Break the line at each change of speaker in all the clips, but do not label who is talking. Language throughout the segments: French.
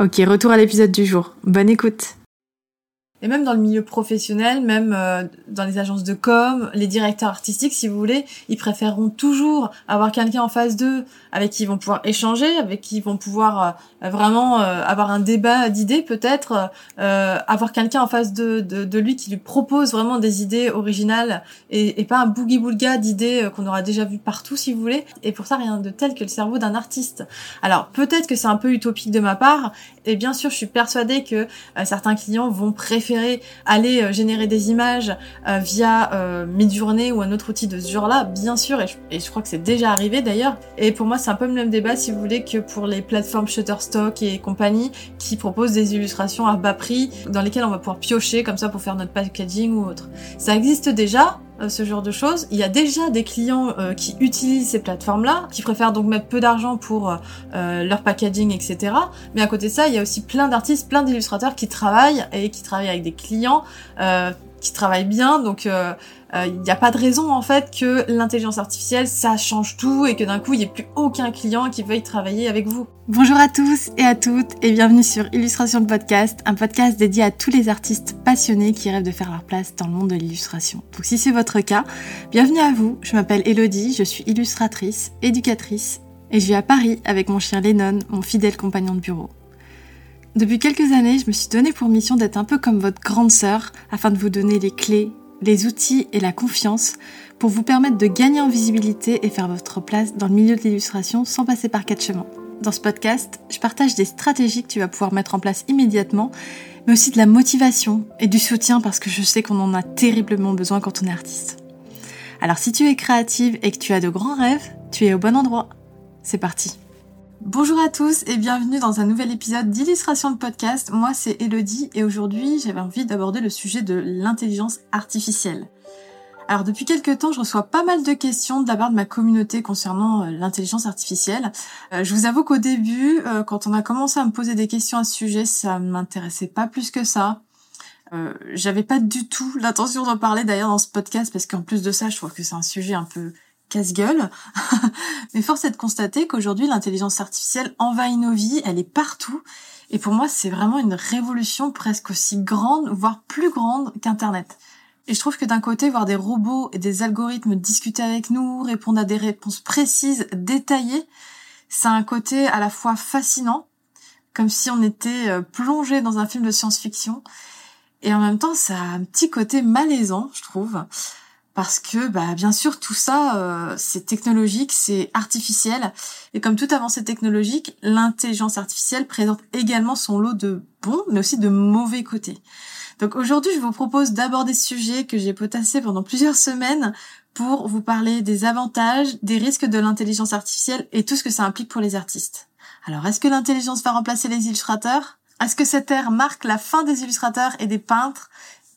Ok, retour à l'épisode du jour. Bonne écoute. Et même dans le milieu professionnel, même euh, dans les agences de com, les directeurs artistiques, si vous voulez, ils préféreront toujours avoir quelqu'un en face d'eux avec qui ils vont pouvoir échanger, avec qui ils vont pouvoir euh, vraiment euh, avoir un débat d'idées peut-être, avoir quelqu'un en face de, de, de, lui qui lui propose vraiment des idées originales et, et pas un boogie-boulga d'idées qu'on aura déjà vu partout, si vous voulez. Et pour ça, rien de tel que le cerveau d'un artiste. Alors peut-être que c'est un peu utopique de ma part, et bien sûr, je suis persuadée que certains clients vont préférer aller euh, générer des images euh, via euh, Midjourney ou un autre outil de ce genre-là, bien sûr, et je, crois que c'est déjà arrivé d'ailleurs. Et pour moi, c'est un peu le même débat, si vous voulez, que pour les plateformes Shutterstock et compagnie qui proposent des illustrations à bas prix dans lesquelles on va pouvoir piocher comme ça pour faire notre packaging ou autre. Ça existe déjà, ce genre de choses. Il y a déjà des clients euh, qui utilisent ces plateformes-là, qui préfèrent donc mettre peu d'argent pour euh, leur packaging, etc. Mais à côté de ça, il y a aussi plein d'artistes, plein d'illustrateurs qui travaillent et qui travaillent avec des clients qui travaillent bien. Donc il euh, n'y a pas de raison en fait que l'intelligence artificielle ça change tout et que d'un coup il n'y ait plus aucun client qui veuille travailler avec vous. Bonjour à tous et à toutes et bienvenue sur Illustration de podcast, un podcast dédié à tous les artistes passionnés qui rêvent de faire leur place dans le monde de l'illustration. Donc si c'est votre cas, bienvenue à vous. Je m'appelle Elodie, je suis illustratrice, éducatrice et je vis à Paris avec mon chien Lennon, mon fidèle compagnon de bureau. Depuis quelques années, je me suis donné pour mission d'être un peu comme votre grande sœur afin de vous donner les clés les outils et la confiance pour vous permettre de gagner en visibilité et faire votre place dans le milieu de l'illustration sans passer par quatre chemins. Dans ce podcast, je partage des stratégies que tu vas pouvoir mettre en place immédiatement, mais aussi de la motivation et du soutien parce que je sais qu'on en a terriblement besoin quand on est artiste. Alors si tu es créative et que tu as de grands rêves, tu es au bon endroit. C'est parti. Bonjour à tous et bienvenue dans un nouvel épisode d'illustration de podcast. Moi c'est Elodie et aujourd'hui j'avais envie d'aborder le sujet de l'intelligence artificielle. Alors depuis quelques temps je reçois pas mal de questions de la part de ma communauté concernant euh, l'intelligence artificielle. Euh, je vous avoue qu'au début euh, quand on a commencé à me poser des questions à ce sujet ça m'intéressait pas plus que ça. j'avais pas du tout l'intention d'en parler d'ailleurs dans ce podcast parce qu'en plus de ça je trouve que c'est un sujet un peu casse-gueule. Mais force est de constater qu'aujourd'hui, l'intelligence artificielle envahit nos vies, elle est partout. Et pour moi, c'est vraiment une révolution presque aussi grande, voire plus grande qu'Internet. Et je trouve que d'un côté, voir des robots et des algorithmes discuter avec nous, répondre à des réponses précises, détaillées, c'est un côté à la fois fascinant, comme si on était euh, plongé dans un film de science-fiction, et en même temps, ça a un petit côté malaisant, je trouve, parce que bah bien sûr tout ça euh, c'est technologique, c'est artificiel et comme toute avancée technologique, l'intelligence artificielle présente également son lot de bons mais aussi de mauvais côtés. Donc aujourd'hui, je vous propose d'aborder ce sujet que j'ai potassé pendant plusieurs semaines pour vous parler des avantages, des risques de l'intelligence artificielle et tout ce que ça implique pour les artistes. Alors, est-ce que l'intelligence va remplacer les illustrateurs? Est-ce que cette ère marque la fin des illustrateurs et des peintres?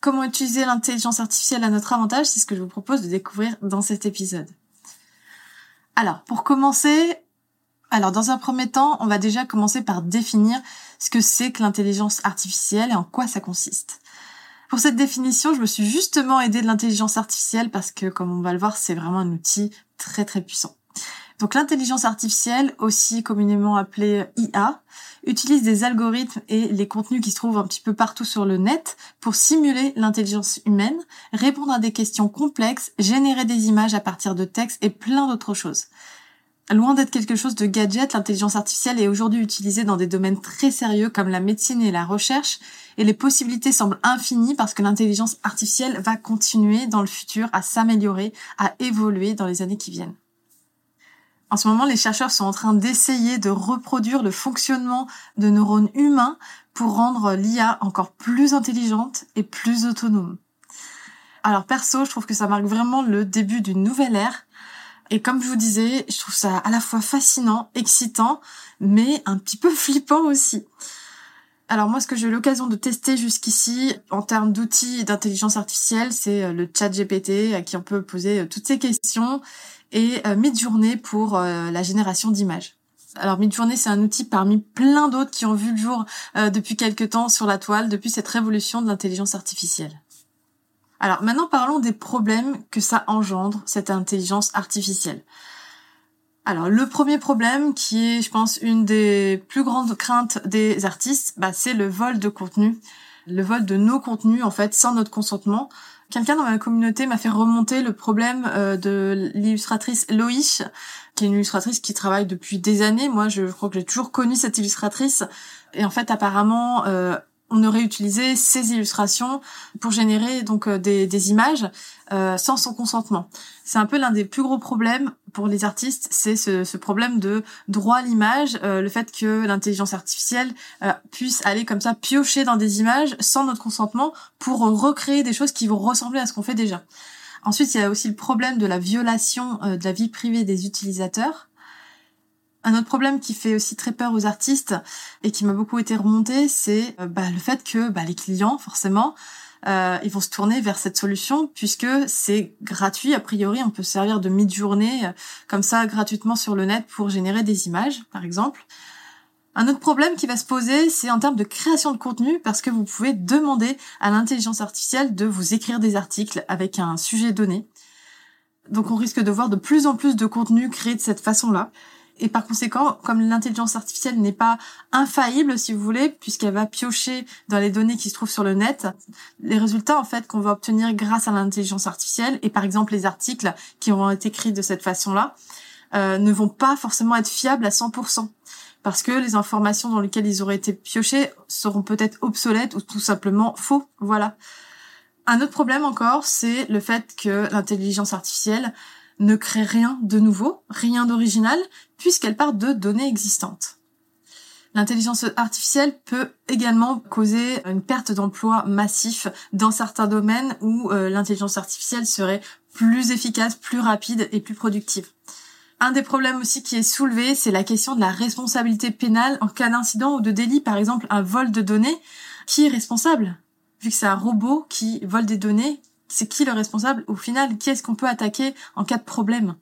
Comment utiliser l'intelligence artificielle à notre avantage, c'est ce que je vous propose de découvrir dans cet épisode. Alors, pour commencer, alors dans un premier temps, on va déjà commencer par définir ce que c'est que l'intelligence artificielle et en quoi ça consiste. Pour cette définition, je me suis justement aidée de l'intelligence artificielle parce que, comme on va le voir, c'est vraiment un outil très très puissant. Donc l'intelligence artificielle, aussi communément appelée IA, utilise des algorithmes et les contenus qui se trouvent un petit peu partout sur le net pour simuler l'intelligence humaine, répondre à des questions complexes, générer des images à partir de textes et plein d'autres choses. Loin d'être quelque chose de gadget, l'intelligence artificielle est aujourd'hui utilisée dans des domaines très sérieux comme la médecine et la recherche, et les possibilités semblent infinies parce que l'intelligence artificielle va continuer dans le futur à s'améliorer, à évoluer dans les années qui viennent. En ce moment, les chercheurs sont en train d'essayer de reproduire le fonctionnement de neurones humains pour rendre l'IA encore plus intelligente et plus autonome. Alors perso, je trouve que ça marque vraiment le début d'une nouvelle ère et comme je vous disais, je trouve ça à la fois fascinant, excitant, mais un petit peu flippant aussi. Alors moi, ce que j'ai eu l'occasion de tester jusqu'ici en termes d'outils d'intelligence artificielle, c'est euh, le chat GPT à qui on peut poser euh, toutes ces questions et euh, Midjourney pour la génération d'images. Alors Midjourney, c'est un outil parmi plein d'autres qui ont vu le jour depuis quelques temps sur la toile, depuis cette révolution de l'intelligence artificielle. Alors maintenant parlons des problèmes que ça engendre, cette intelligence artificielle. Alors le premier problème, qui est je pense une des plus grandes craintes des artistes, bah, c'est le vol de contenu. Le vol de nos contenus en fait sans notre consentement. Quelqu'un dans ma communauté m'a fait remonter le problème euh, de l'illustratrice Loïch, qui est une illustratrice qui travaille depuis des années. Moi, je crois que j'ai toujours connu cette illustratrice. Et en fait, apparemment, euh, on aurait utilisé ces illustrations pour générer donc euh, des, images sans son consentement. C'est un peu l'un des plus gros problèmes pour les artistes, c'est ce, problème de droit à l'image, euh, le fait que l'intelligence artificielle puisse aller comme ça piocher dans des images sans notre consentement pour recréer des choses qui vont ressembler à ce qu'on fait déjà. Ensuite, il y a aussi le problème de la violation de la vie privée des utilisateurs. Un autre problème qui fait aussi très peur aux artistes et qui m'a beaucoup été remonté, c'est euh, bah, le fait que bah, les clients, forcément, euh, ils vont se tourner vers cette solution puisque c'est gratuit. A priori, on peut servir de mid-journée euh, comme ça gratuitement sur le net pour générer des images, par exemple. Un autre problème qui va se poser, c'est en termes de création de contenu, parce que vous pouvez demander à l'intelligence artificielle de vous écrire des articles avec un sujet donné. Donc on risque de voir de plus en plus de contenu créé de cette façon-là. Et par conséquent, comme l'intelligence artificielle n'est pas infaillible, si vous voulez, puisqu'elle va piocher dans les données qui se trouvent sur le net, les résultats en fait qu'on va obtenir grâce à l'intelligence artificielle et par exemple les articles qui auront été écrits de cette façon-là euh, ne vont pas forcément être fiables à 100% parce que les informations dans lesquelles ils auraient été piochés seront peut-être obsolètes ou tout simplement faux. Voilà. Un autre problème encore, c'est le fait que l'intelligence artificielle ne crée rien de nouveau, rien d'original, puisqu'elle part de données existantes. L'intelligence artificielle peut également causer une perte d'emploi massif dans certains domaines où euh, l'intelligence artificielle serait plus efficace, plus rapide et plus productive. Un des problèmes aussi qui est soulevé, c'est la question de la responsabilité pénale en cas d'incident ou de délit, par exemple un vol de données. Qui est responsable? Vu que c'est un robot qui vole des données, c'est qui le responsable Au final, qui est-ce qu'on peut attaquer en cas de problème?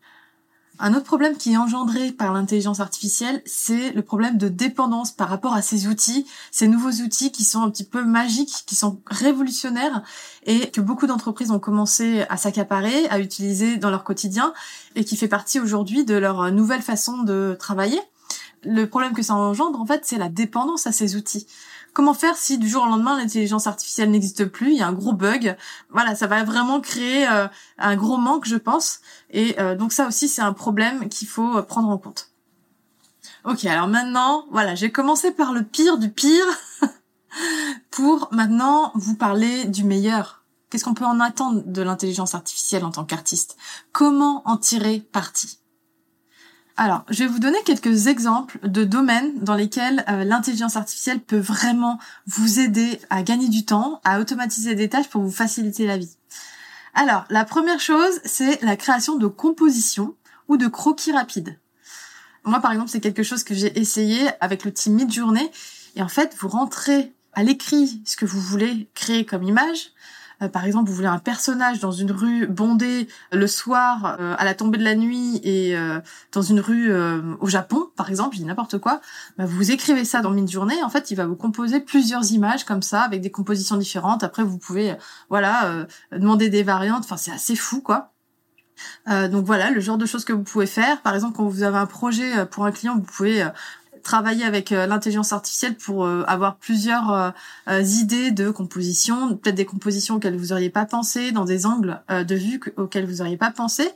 Un autre problème qui est engendré par l'intelligence artificielle, c'est le problème de dépendance par rapport à ces outils, ces nouveaux outils qui sont un petit peu magiques, qui sont révolutionnaires et que beaucoup d'entreprises ont commencé à s'accaparer, à utiliser dans leur quotidien et qui fait partie aujourd'hui de leur nouvelle façon de travailler. Le problème que ça engendre, en fait, c'est la dépendance à ces outils. Comment faire si du jour au lendemain l'intelligence artificielle n'existe plus, il y a un gros bug. Voilà, ça va vraiment créer euh, un gros manque, je pense. Et euh, donc ça aussi, c'est un problème qu'il faut euh, prendre en compte. Ok, alors maintenant, voilà, j'ai commencé par le pire du pire pour maintenant vous parler du meilleur. Qu'est-ce qu'on peut en attendre de l'intelligence artificielle en tant qu'artiste? Comment en tirer parti? Alors, je vais vous donner quelques exemples de domaines dans lesquels euh, l'intelligence artificielle peut vraiment vous aider à gagner du temps, à automatiser des tâches pour vous faciliter la vie. Alors, la première chose, c'est la création de compositions ou de croquis rapides. Moi, par exemple, c'est quelque chose que j'ai essayé avec l'outil Midjourney. Et en fait, vous rentrez à l'écrit ce que vous voulez créer comme image. Euh, par exemple, vous voulez un personnage dans une rue bondée le soir euh, à la tombée de la nuit et euh, dans une rue au Japon, par exemple, je n'importe quoi. Bah, vous écrivez ça dans Midjourney. En fait, il va vous composer plusieurs images comme ça avec des compositions différentes. Après, vous pouvez, voilà, demander des variantes. Enfin, c'est assez fou, quoi. donc voilà, le genre de choses que vous pouvez faire. Par exemple, quand vous avez un projet pour un client, vous pouvez travailler avec l'intelligence artificielle pour avoir plusieurs idées de composition, peut-être des compositions auxquelles vous auriez pas pensé, dans des angles de vue auxquels vous auriez pas pensé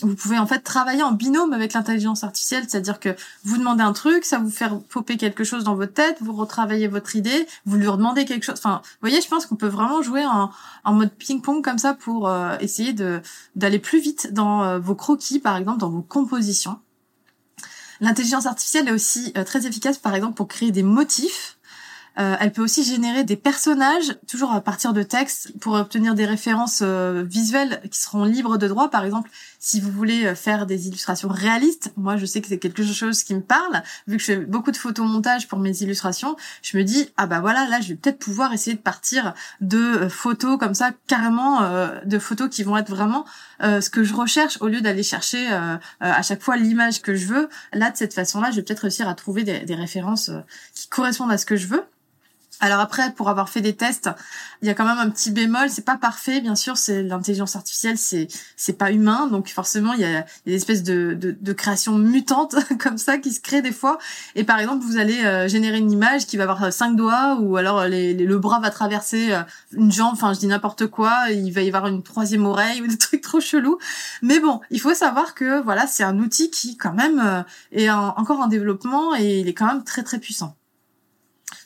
vous pouvez en fait travailler en binôme avec l'intelligence artificielle, c'est-à-dire que vous demandez un truc, ça vous fait popper quelque chose dans votre tête, vous retravaillez votre idée, vous lui redemandez quelque chose. Enfin, vous voyez, je pense qu'on peut vraiment jouer en, en mode ping-pong comme ça pour euh, essayer de d'aller plus vite dans euh, vos croquis, par exemple, dans vos compositions. L'intelligence artificielle est aussi euh, très efficace, par exemple, pour créer des motifs. Euh, elle peut aussi générer des personnages, toujours à partir de textes, pour obtenir des références euh, visuelles qui seront libres de droit. Par exemple, si vous voulez faire des illustrations réalistes, moi je sais que c'est quelque chose qui me parle, vu que je fais beaucoup de photomontage pour mes illustrations, je me dis ah bah voilà, là je vais peut-être pouvoir essayer de partir de photos comme ça, carrément de photos qui vont être vraiment ce que je recherche au lieu d'aller chercher à chaque fois l'image que je veux. Là de cette façon-là, je vais peut-être réussir à trouver des, des références qui correspondent à ce que je veux. Alors après, pour avoir fait des tests, il y a quand même un petit bémol. C'est pas parfait, bien sûr. C'est l'intelligence artificielle, c'est c'est pas humain, donc forcément il y a, des espèces de, de, de créations mutantes comme ça qui se créent des fois. Et par exemple, vous allez euh, générer une image qui va avoir euh, cinq doigts, ou alors euh, les, le bras va traverser une jambe. Enfin, je dis n'importe quoi. Il va y avoir une troisième oreille ou des trucs trop chelous. Mais bon, il faut savoir que voilà, c'est un outil qui quand même est encore en développement et il est quand même très très puissant.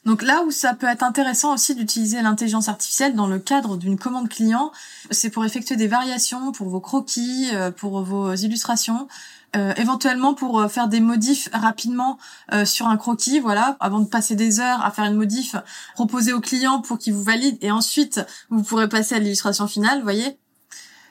Donc là où ça peut être intéressant aussi d'utiliser l'intelligence artificielle dans le cadre d'une commande client, c'est pour effectuer des variations pour vos croquis, euh, pour vos illustrations, euh, éventuellement pour euh, faire des modifs rapidement sur un croquis, voilà, avant de passer des heures à faire une modif, proposer au client pour qu'il vous valide et ensuite vous pourrez passer à l'illustration finale, voyez.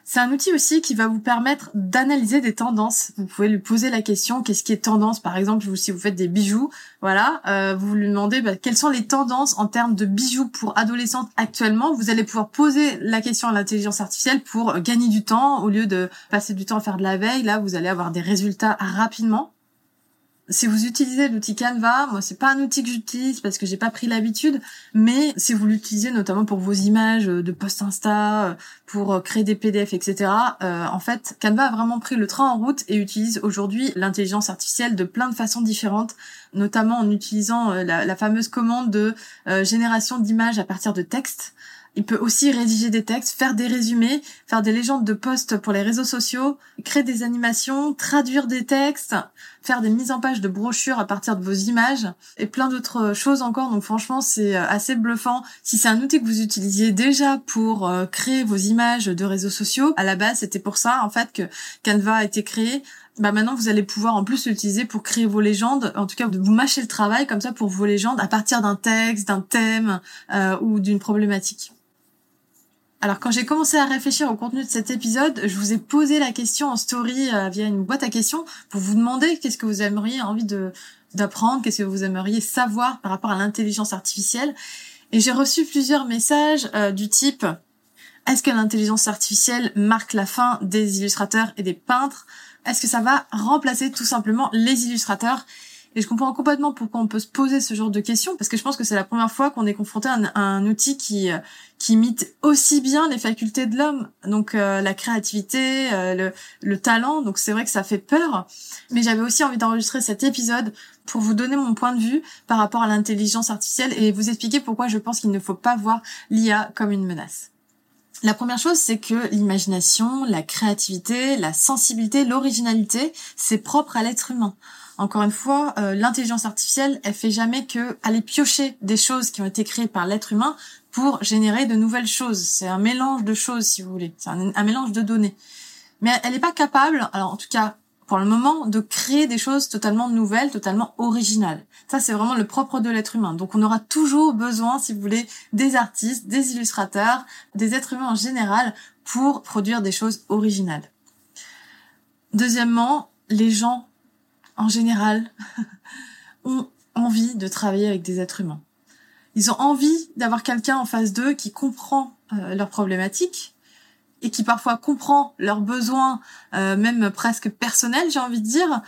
C'est un outil aussi qui va vous permettre d'analyser des tendances. Vous pouvez lui poser la question qu'est-ce qui est tendance, par exemple, si vous faites des bijoux, voilà, euh, vous lui demandez bah, quelles sont les tendances en termes de bijoux pour adolescentes actuellement? Vous allez pouvoir poser la question à l'intelligence artificielle pour gagner du temps au lieu de passer du temps à faire de la veille. Là, vous allez avoir des résultats rapidement si vous utilisez l'outil Canva, moi c'est pas un outil que j'utilise parce que j'ai pas pris l'habitude, mais si vous l'utilisez notamment pour vos images de post Insta, euh, pour euh, créer des PDF, etc. Euh, en fait, Canva a vraiment pris le train en route et utilise aujourd'hui l'intelligence artificielle de plein de façons différentes, notamment en utilisant la, la fameuse commande de génération d'images à partir de texte. Il peut aussi rédiger des textes, faire des résumés, faire des légendes de posts pour les réseaux sociaux, créer des animations, traduire des textes, faire des mises en page de brochures à partir de vos images et plein d'autres choses encore. Donc franchement, c'est euh, assez bluffant. Si c'est un outil que vous utilisiez déjà pour euh, créer vos images de réseaux sociaux, à la base, c'était pour ça en fait que Canva a été créé. Bah maintenant vous allez pouvoir en plus l'utiliser pour créer vos légendes, en tout cas vous mâcher le travail comme ça pour vos légendes à partir d'un texte, d'un thème euh, ou d'une problématique. Alors quand j'ai commencé à réfléchir au contenu de cet épisode, je vous ai posé la question en story euh, via une boîte à questions pour vous demander qu'est-ce que vous aimeriez envie d'apprendre, qu'est-ce que vous aimeriez savoir par rapport à l'intelligence artificielle. Et j'ai reçu plusieurs messages euh, du type est-ce que l'intelligence artificielle marque la fin des illustrateurs et des peintres? Est-ce que ça va remplacer tout simplement les illustrateurs? Et je comprends complètement pourquoi on peut se poser ce genre de questions, parce que je pense que c'est la première fois qu'on est confronté à un, outil qui euh, qui imite aussi bien les facultés de l'homme, donc euh, la créativité, euh, le, le talent. Donc c'est vrai que ça fait peur. Mais j'avais aussi envie d'enregistrer cet épisode pour vous donner mon point de vue par rapport à l'intelligence artificielle et vous expliquer pourquoi je pense qu'il ne faut pas voir l'IA comme une menace. La première chose, c'est que l'imagination, la créativité, la sensibilité, l'originalité, c'est propre à l'être humain. Encore une fois, euh, l'intelligence artificielle, elle fait jamais que aller piocher des choses qui ont été créées par l'être humain pour générer de nouvelles choses. C'est un mélange de choses, si vous voulez. C'est un, mélange de données. Mais elle n'est pas capable, alors en tout cas pour le moment, de créer des choses totalement nouvelles, totalement originales. Ça, c'est vraiment le propre de l'être humain. Donc on aura toujours besoin, si vous voulez, des artistes, des illustrateurs, des êtres humains en général pour produire des choses originales. Deuxièmement, les gens en général, ont envie de travailler avec des êtres humains. Ils ont envie d'avoir quelqu'un en face d'eux qui comprend euh, leurs problématiques et qui parfois comprend leurs besoins, euh, même presque personnels, j'ai envie de dire,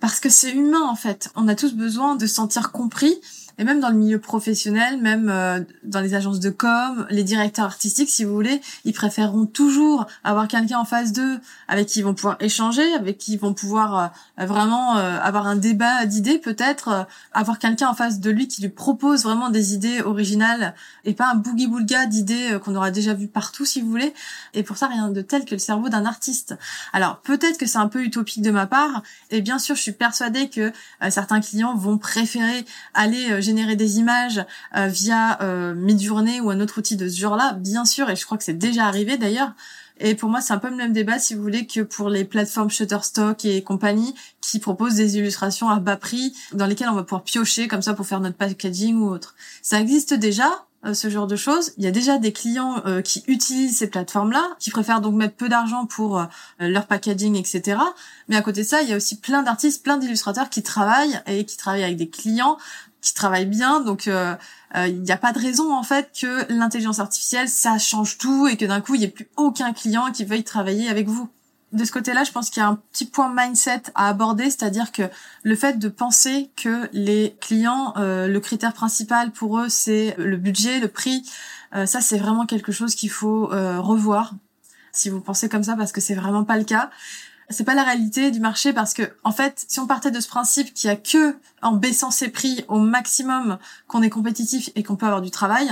parce que c'est humain en fait. On a tous besoin de se sentir compris Et même dans le milieu professionnel, même euh, dans les agences de com, les directeurs artistiques, si vous voulez, ils préféreront toujours avoir quelqu'un en face d'eux avec qui ils vont pouvoir échanger, avec qui ils vont pouvoir euh, vraiment euh, avoir un débat d'idées peut-être, avoir quelqu'un en face de lui qui lui propose vraiment des idées originales et pas un boogie-boulga d'idées qu'on aura déjà vu partout, si vous voulez. Et pour ça, rien de tel que le cerveau d'un artiste. Alors peut-être que c'est un peu utopique de ma part, et bien sûr, je suis persuadée que certains clients vont préférer aller générer des images euh, via euh, Midjourney ou un autre outil de ce genre-là, bien sûr, et je crois que c'est déjà arrivé d'ailleurs. Et pour moi, c'est un peu le même débat, si vous voulez, que pour les plateformes Shutterstock et compagnie qui proposent des illustrations à bas prix dans lesquelles on va pouvoir piocher comme ça pour faire notre packaging ou autre. Ça existe déjà, euh, ce genre de choses. Il y a déjà des clients euh, qui utilisent ces plateformes-là, qui préfèrent donc mettre peu d'argent pour leur packaging, etc. Mais à côté de ça, il y a aussi plein d'artistes, plein d'illustrateurs qui travaillent et qui travaillent avec des clients qui travaillent bien. Donc il n'y a pas de raison en fait que l'intelligence artificielle ça change tout et que d'un coup il n'y ait plus aucun client qui veuille travailler avec vous de ce côté-là, je pense qu'il y a un petit point mindset à aborder, c'est-à-dire que le fait de penser que les clients, euh, le critère principal pour eux, c'est le budget, le prix, euh, ça c'est vraiment quelque chose qu'il faut euh, revoir. Si vous pensez comme ça, parce que c'est vraiment pas le cas. C'est pas la réalité du marché parce que, en fait, si on partait de ce principe qu'il y a que en baissant ses prix au maximum qu'on est compétitif et qu'on peut avoir du travail,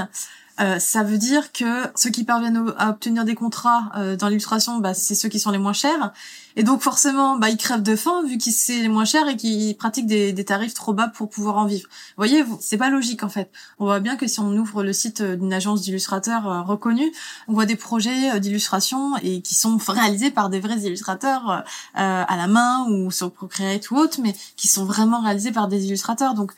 euh, ça veut dire que ceux qui parviennent à obtenir des contrats euh, dans l'illustration, bah, c'est ceux qui sont les moins chers. Et donc forcément, bah, ils crèvent de faim vu qu'ils sont les moins chers et qu'ils pratiquent des, tarifs trop bas pour pouvoir en vivre. Vous voyez, c'est pas logique en fait. On voit bien que si on ouvre le site d'une agence d'illustrateurs euh, reconnue, on voit des projets d'illustration et qui sont réalisés par des vrais illustrateurs à la main ou sur Procreate ou autre, mais qui sont vraiment réalisés par des illustrateurs. Donc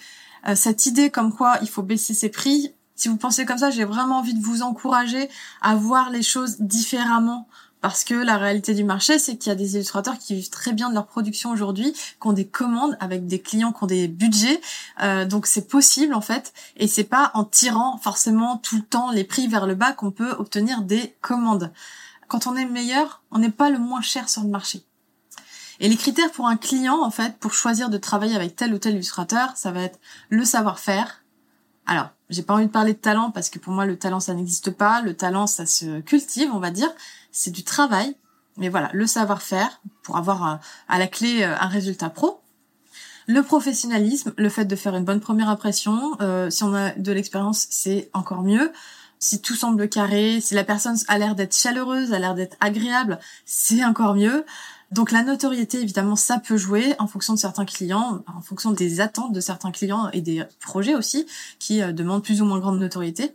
cette idée comme quoi il faut baisser ses prix, si vous pensez comme ça, j'ai vraiment envie de vous encourager à voir les choses différemment. Parce que la réalité du marché, c'est qu'il y a des illustrateurs qui vivent très bien de leur production aujourd'hui, qui ont des commandes avec des clients qui ont des budgets. Euh, donc c'est possible en fait, et c'est pas en tirant forcément tout le temps les prix vers le bas qu'on peut obtenir des commandes. Quand on est meilleur, on n'est pas le moins cher sur le marché. Et les critères pour un client, en fait, pour choisir de travailler avec tel ou tel illustrateur, ça va être le savoir-faire. Alors, j'ai pas envie de parler de talent parce que pour moi le talent ça n'existe pas, le talent ça se cultive, on va dire, c'est du travail. Mais voilà, le savoir-faire pour avoir euh, à la clé euh, un résultat pro. Le professionnalisme, le fait de faire une bonne première impression, euh, si on a de l'expérience, c'est encore mieux. Si tout semble carré, si la personne a l'air d'être chaleureuse, a l'air d'être agréable, c'est encore mieux. Donc la notoriété, évidemment, ça peut jouer en fonction de certains clients, en fonction des attentes de certains clients et des projets aussi qui euh, demandent plus ou moins grande notoriété.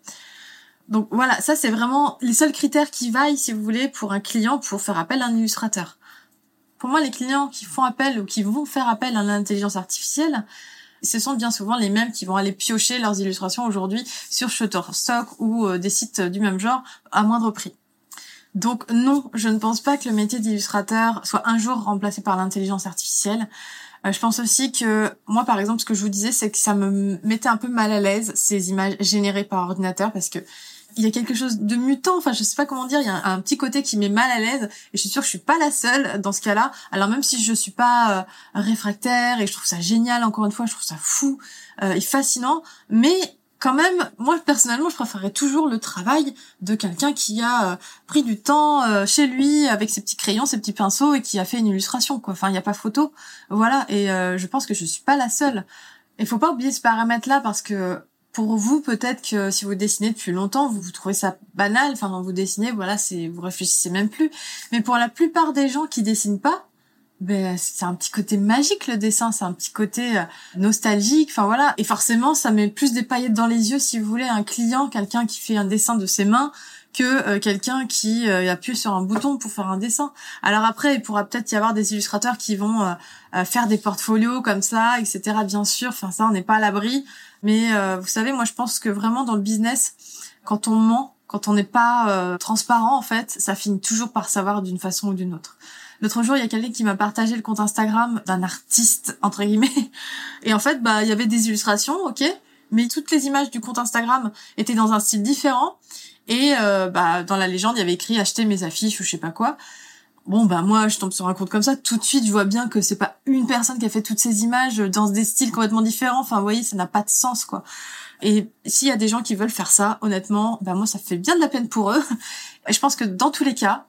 Donc voilà, ça c'est vraiment les seuls critères qui vaillent, si vous voulez, pour un client pour faire appel à un illustrateur. Pour moi, les clients qui font appel ou qui vont faire appel à l'intelligence artificielle, ce sont bien souvent les mêmes qui vont aller piocher leurs illustrations aujourd'hui sur Shutterstock ou euh, des sites du même genre à moindre prix. Donc non, je ne pense pas que le métier d'illustrateur soit un jour remplacé par l'intelligence artificielle. Euh, je pense aussi que moi, par exemple, ce que je vous disais, c'est que ça me mettait un peu mal à l'aise ces images générées par ordinateur parce que il y a quelque chose de mutant, enfin je sais pas comment dire, il y a un, petit côté qui met mal à l'aise et je suis sûre que je suis pas la seule dans ce cas-là. Alors même si je suis pas euh, réfractaire et je trouve ça génial encore une fois, je trouve ça fou euh, et fascinant, mais quand même, moi personnellement, je préférerais toujours le travail de quelqu'un qui a euh, pris du temps euh, chez lui avec ses petits crayons, ses petits pinceaux et qui a fait une illustration. Quoi. Enfin, il n'y a pas photo, voilà. Et euh, je pense que je suis pas la seule. Il faut pas oublier ce paramètre-là parce que pour vous, peut-être que si vous dessinez depuis longtemps, vous, vous trouvez ça banal. Enfin, vous dessinez, voilà, c'est vous réfléchissez même plus. Mais pour la plupart des gens qui dessinent pas, ben c'est un petit côté magique le dessin, c'est un petit côté euh, nostalgique, enfin voilà. Et forcément, ça met plus des paillettes dans les yeux si vous voulez un client, quelqu'un qui fait un dessin de ses mains que euh, quelqu'un qui euh, appuie sur un bouton pour faire un dessin. Alors après, il pourra peut-être y avoir des illustrateurs qui vont faire des portfolios comme ça, etc. Bien sûr, enfin ça, on n'est pas à l'abri. Mais vous savez, moi je pense que vraiment dans le business, quand on ment, quand on n'est pas transparent, en fait, ça finit toujours par savoir d'une façon ou d'une autre. L'autre jour, il y a quelqu'un qui m'a partagé le compte Instagram d'un artiste, entre guillemets. Et en fait, bah, il y avait des illustrations, ok, mais toutes les images du compte Instagram étaient dans un style différent. Et euh, bah, dans la légende, il y avait écrit acheter mes affiches ou je sais pas quoi. Bon bah moi je tombe sur un compte comme ça, tout de suite je vois bien que c'est pas une personne qui a fait toutes ces images dans des styles complètement différents. Enfin vous voyez, ça n'a pas de sens quoi. Et s'il y a des gens qui veulent faire ça, honnêtement, bah moi ça fait bien de la peine pour eux. Et je pense que dans tous les cas,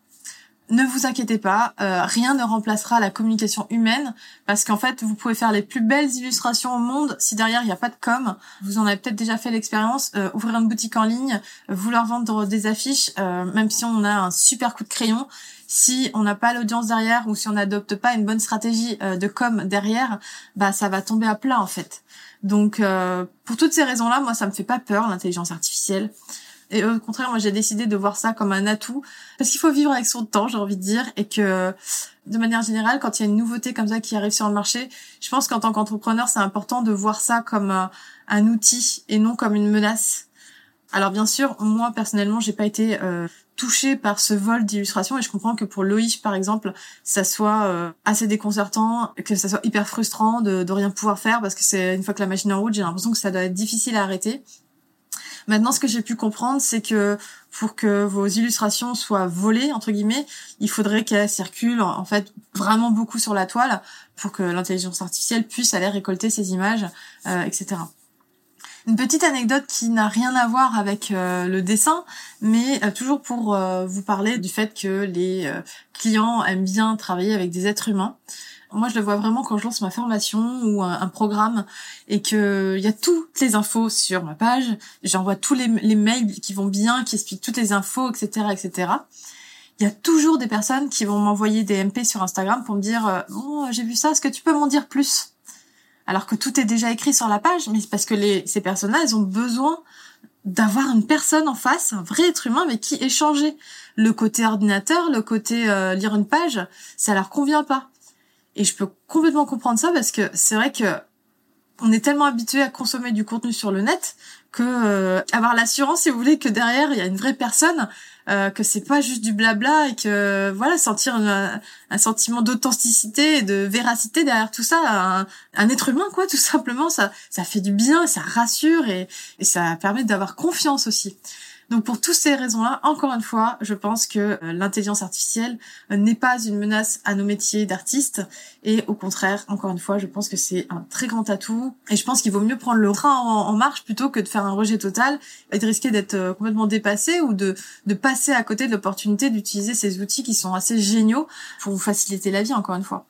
ne vous inquiétez pas, euh, rien ne remplacera la communication humaine parce qu'en fait, vous pouvez faire les plus belles illustrations au monde si derrière il n'y a pas de com. Vous en avez peut-être déjà fait l'expérience. Euh, ouvrir une boutique en ligne, vouloir vendre des affiches, euh, même si on a un super coup de crayon, si on n'a pas l'audience derrière ou si on n'adopte pas une bonne stratégie de com derrière, bah ça va tomber à plat en fait. Donc pour toutes ces raisons-là, moi ça me fait pas peur l'intelligence artificielle. Et au contraire, moi j'ai décidé de voir ça comme un atout parce qu'il faut vivre avec son temps, j'ai envie de dire, et que de manière générale, quand il y a une nouveauté comme ça qui arrive sur le marché, je pense qu'en tant qu'entrepreneur, c'est important de voir ça comme un, un, outil et non comme une menace. Alors bien sûr, moi personnellement, j'ai pas été euh, touchée par ce vol d'illustration et je comprends que pour Loïc par exemple, ça soit euh, assez déconcertant, que ça soit hyper frustrant de, de rien pouvoir faire parce que c'est une fois que la machine est en route, j'ai l'impression que ça doit être difficile à arrêter. Maintenant, ce que j'ai pu comprendre, c'est que pour que vos illustrations soient volées entre guillemets, il faudrait qu'elles circulent en fait vraiment beaucoup sur la toile pour que l'intelligence artificielle puisse aller récolter ces images, euh, etc. Une petite anecdote qui n'a rien à voir avec euh, le dessin, mais euh, toujours pour vous parler du fait que les clients aiment bien travailler avec des êtres humains. Moi, je le vois vraiment quand je lance ma formation ou un, programme et que il y a toutes les infos sur ma page. J'envoie tous les, mails qui vont bien, qui expliquent toutes les infos, etc., etc. Il y a toujours des personnes qui vont m'envoyer des MP sur Instagram pour me dire euh, bon, j'ai vu ça, est-ce que tu peux m'en dire plus? Alors que tout est déjà écrit sur la page, mais c'est parce que les, ces personnes-là, elles ont besoin d'avoir une personne en face, un vrai être humain avec qui échanger. Le côté ordinateur, le côté euh, lire une page, ça leur convient pas. Et je peux complètement comprendre ça parce que c'est vrai que on est tellement habitué à consommer du contenu sur le net que euh, avoir l'assurance, si vous voulez, que derrière il y a une vraie personne, euh, que c'est pas juste du blabla et que voilà sentir un sentiment d'authenticité et de véracité derrière tout ça, un, un, être humain quoi, tout simplement, ça ça fait du bien, ça rassure et, et ça permet d'avoir confiance aussi. Donc pour toutes ces raisons-là, encore une fois, je pense que euh, l'intelligence artificielle euh, n'est pas une menace à nos métiers d'artistes et au contraire, encore une fois, je pense que c'est un très grand atout et je pense qu'il vaut mieux prendre le train en, marche plutôt que de faire un rejet total et de risquer d'être euh, complètement dépassé ou de, de passer à côté de l'opportunité d'utiliser ces outils qui sont assez géniaux pour vous faciliter la vie, encore une fois.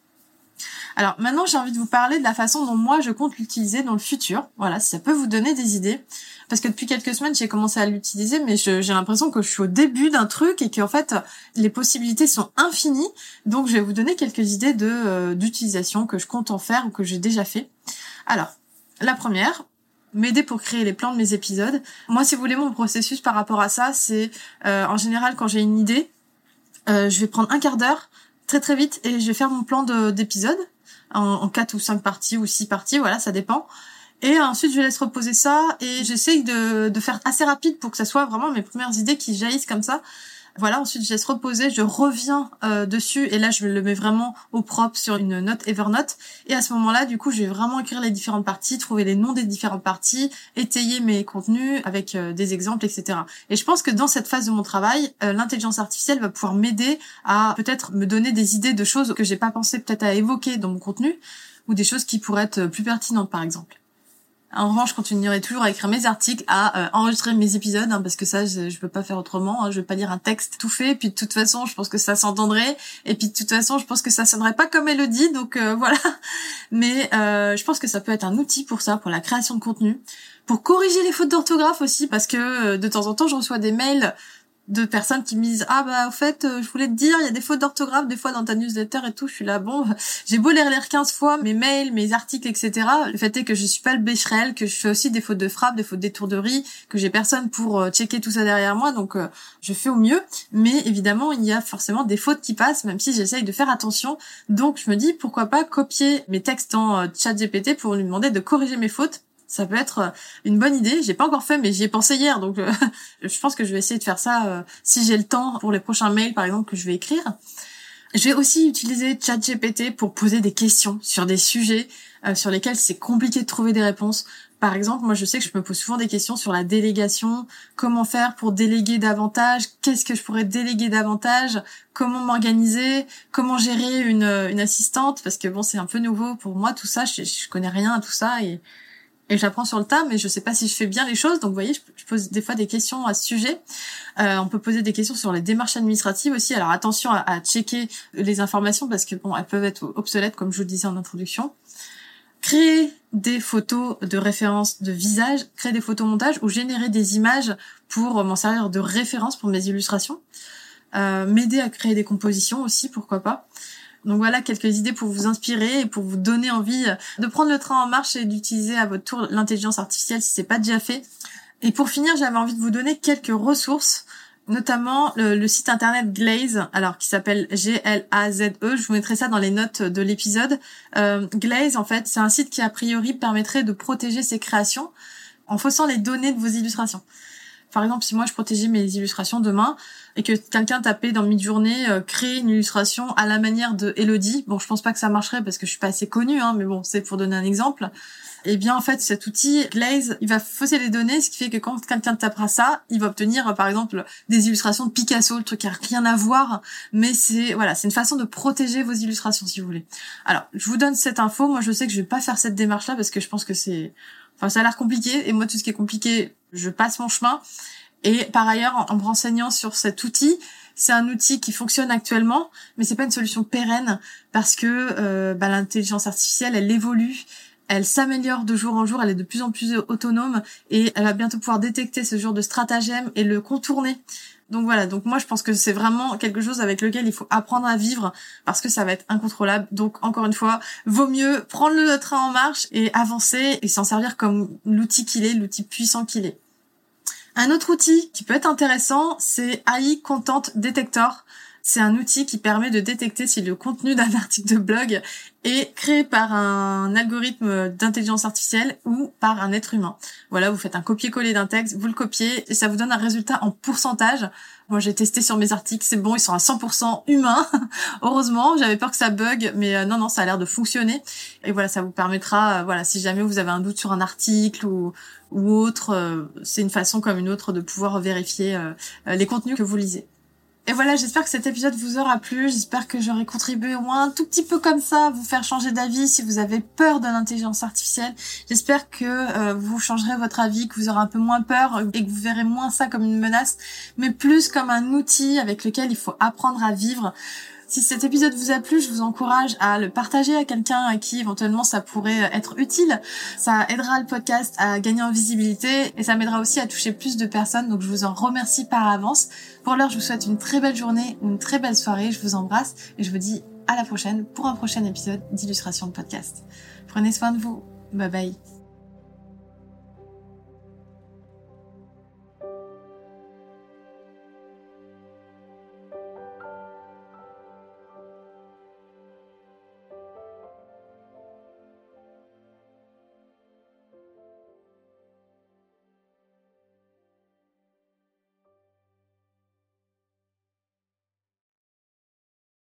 Alors maintenant, j'ai envie de vous parler de la façon dont moi je compte l'utiliser dans le futur. Voilà, si ça peut vous donner des idées. Parce que depuis quelques semaines, j'ai commencé à l'utiliser, mais j'ai l'impression que je suis au début d'un truc et qu'en fait, les possibilités sont infinies. Donc, je vais vous donner quelques idées de euh, d'utilisation que je compte en faire ou que j'ai déjà fait. Alors, la première, m'aider pour créer les plans de mes épisodes. Moi, si vous voulez, mon processus par rapport à ça, c'est euh, en général quand j'ai une idée, euh, je vais prendre un quart d'heure très très vite et je vais faire mon plan d'épisode en, quatre ou cinq parties ou six parties, voilà, ça dépend. Et ensuite, je laisse reposer ça et j'essaye de, de faire assez rapide pour que ça soit vraiment mes premières idées qui jaillissent comme ça. Voilà, ensuite je laisse reposer, je reviens euh, dessus et là je le mets vraiment au propre sur une note Evernote. Et à ce moment-là, du coup, je vais vraiment écrire les différentes parties, trouver les noms des différentes parties, étayer mes contenus avec euh, des exemples, etc. Et je pense que dans cette phase de mon travail, euh, l'intelligence artificielle va pouvoir m'aider à peut-être me donner des idées de choses que j'ai pas pensé peut-être à évoquer dans mon contenu ou des choses qui pourraient être plus pertinentes par exemple. En revanche, je continuerai toujours à écrire mes articles, à euh, enregistrer mes épisodes, hein, parce que ça, je, je peux pas faire autrement. Hein, je vais pas lire un texte tout fait. Puis de toute façon, je pense que ça s'entendrait. Et puis de toute façon, je pense que ça sonnerait pas comme Elodie. Donc euh, voilà. Mais euh, je pense que ça peut être un outil pour ça, pour la création de contenu, pour corriger les fautes d'orthographe aussi, parce que de temps en temps, je reçois des mails de personnes qui me disent ah bah au fait euh, je voulais te dire il y a des fautes d'orthographe des fois dans ta newsletter et tout je suis là bon j'ai beau les relire 15 fois mes mails mes articles etc le fait est que je suis pas le bécherel que je fais aussi des fautes de frappe des fautes d'étourderie que j'ai personne pour euh, checker tout ça derrière moi donc euh, je fais au mieux. Mais évidemment il y a forcément des fautes qui passent même si j'essaye de faire attention. Donc je me dis pourquoi pas copier mes textes en chat GPT pour lui demander de corriger mes fautes ça peut être euh, une bonne idée. J'ai pas encore fait, mais j'y ai pensé hier, donc euh, je pense que je vais essayer de faire ça euh, si j'ai le temps pour les prochains mails, par exemple, que je vais écrire.
Je vais aussi utiliser ChatGPT pour poser des questions sur des sujets sur lesquels c'est compliqué de trouver des réponses. Par exemple, moi je sais que je me pose souvent des questions sur la délégation, comment faire pour déléguer davantage, qu'est-ce que je pourrais déléguer davantage, comment m'organiser, comment gérer une, une assistante, parce que bon c'est un peu nouveau pour moi tout ça, je, je connais rien à tout ça et et j'apprends sur le tas, mais je sais pas si je fais bien les choses. Donc, vous voyez, je, pose des fois des questions à ce sujet. Euh, on peut poser des questions sur les démarches administratives aussi. Alors, attention à, checker les informations parce que bon, elles peuvent être obsolètes, comme je vous le disais en introduction. Créer des photos de référence de visage, créer des photos montage ou générer des images pour m'en servir de référence pour mes illustrations. Euh, M'aider à créer des compositions aussi, pourquoi pas. Donc voilà quelques idées pour vous inspirer et pour vous donner envie de prendre le train en marche et d'utiliser à votre tour l'intelligence artificielle si c'est pas déjà fait. Et pour finir, j'avais envie de vous donner quelques ressources, notamment le, site internet Glaze, alors qui s'appelle G-L-A-Z-E. Je vous mettrai ça dans les notes de l'épisode. Euh, Glaze, en fait, c'est un site qui a priori permettrait de protéger ses créations en faussant les données de vos illustrations. Par exemple, si moi je protégeais mes illustrations demain et que quelqu'un tapait dans mid-journée euh, créer une illustration à la manière de Elodie, bon, je pense pas que ça marcherait parce que je suis pas assez connue, hein, mais bon, c'est pour donner un exemple. Eh bien, en fait, cet outil Glaze, il va fausser les données, ce qui fait que quand quelqu'un tapera ça, il va obtenir, par exemple, des illustrations de Picasso, le truc qui a rien à voir, mais c'est voilà, c'est une façon de protéger vos illustrations, si vous voulez. Alors, je vous donne cette info. Moi, je sais que je vais pas faire cette démarche-là parce que je pense que c'est, enfin, ça a l'air compliqué. Et moi, tout ce qui est compliqué, je passe mon chemin. Et par ailleurs, en, me renseignant sur cet outil, c'est un outil qui fonctionne actuellement, mais c'est pas une solution pérenne parce que euh, bah, l'intelligence artificielle, elle évolue, elle s'améliore de jour en jour, elle est de plus en plus autonome et elle va bientôt pouvoir détecter ce genre de stratagème et le contourner. Donc voilà, donc moi je pense que c'est vraiment quelque chose avec lequel il faut apprendre à vivre parce que ça va être incontrôlable. Donc encore une fois, vaut mieux prendre le train en marche et avancer et s'en servir comme l'outil qu'il est, l'outil puissant qu'il est. Un autre outil qui peut être intéressant, c'est AI Content Detector. C'est un outil qui permet de détecter si le contenu d'un article de blog est créé par un algorithme d'intelligence artificielle ou par un être humain. Voilà, vous faites un copier-coller d'un texte, vous le copiez et ça vous donne un résultat en pourcentage. Moi, j'ai testé sur mes articles, c'est bon, ils sont à 100% humains. Heureusement, j'avais peur que ça bug, mais euh, non, non, ça a l'air de fonctionner. Et voilà, ça vous permettra, euh, voilà, si jamais vous avez un doute sur un article ou, ou autre, euh, c'est une façon comme une autre de pouvoir vérifier les contenus que vous lisez. Et voilà, j'espère que cet épisode vous aura plu. J'espère que j'aurai contribué au moins un tout petit peu comme ça à vous faire changer d'avis si vous avez peur de l'intelligence artificielle. J'espère que euh, vous changerez votre avis, que vous aurez un peu moins peur et que vous verrez moins ça comme une menace, mais plus comme un outil avec lequel il faut apprendre à vivre. Si cet épisode vous a plu, je vous encourage à le partager à quelqu'un à qui éventuellement ça pourrait être utile. Ça aidera le podcast à gagner en visibilité et ça m'aidera aussi à toucher plus de personnes. Donc je vous en remercie par avance. Pour l'heure, je vous souhaite une très belle journée, une très belle soirée. Je vous embrasse et je vous dis à la prochaine pour un prochain épisode d'illustration de podcast. Prenez soin de vous. Bye bye.